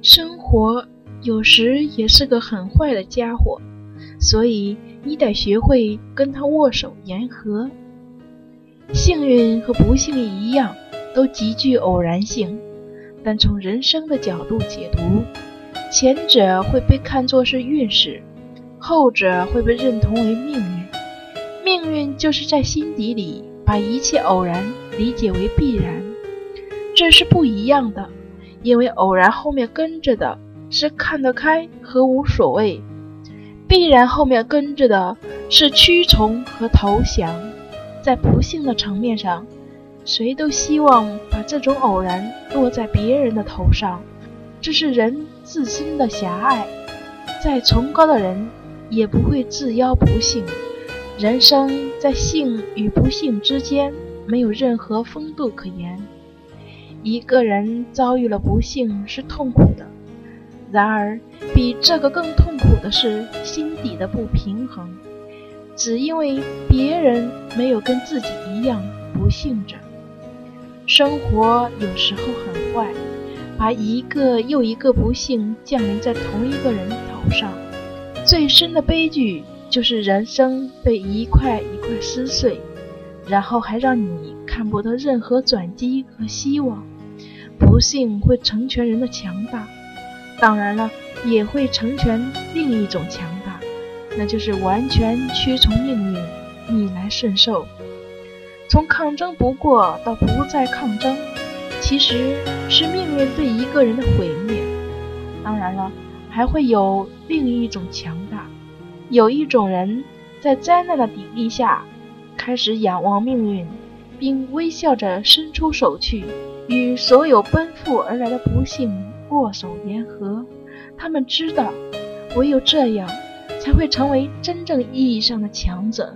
生活有时也是个很坏的家伙，所以你得学会跟他握手言和。幸运和不幸一样，都极具偶然性，但从人生的角度解读，前者会被看作是运势，后者会被认同为命运。命运就是在心底里把一切偶然理解为必然，这是不一样的。因为偶然后面跟着的是看得开和无所谓，必然后面跟着的是屈从和投降。在不幸的层面上，谁都希望把这种偶然落在别人的头上，这是人自身的狭隘。再崇高的人也不会自邀不幸。人生在幸与不幸之间，没有任何风度可言。一个人遭遇了不幸是痛苦的，然而比这个更痛苦的是心底的不平衡，只因为别人没有跟自己一样不幸着。生活有时候很坏，把一个又一个不幸降临在同一个人头上。最深的悲剧就是人生被一块一块撕碎，然后还让你看不得任何转机和希望。不幸会成全人的强大，当然了，也会成全另一种强大，那就是完全屈从命运，逆来顺受。从抗争不过到不再抗争，其实是命运对一个人的毁灭。当然了，还会有另一种强大，有一种人在灾难的砥砺下，开始仰望命运，并微笑着伸出手去。与所有奔赴而来的不幸握手言和，他们知道，唯有这样，才会成为真正意义上的强者。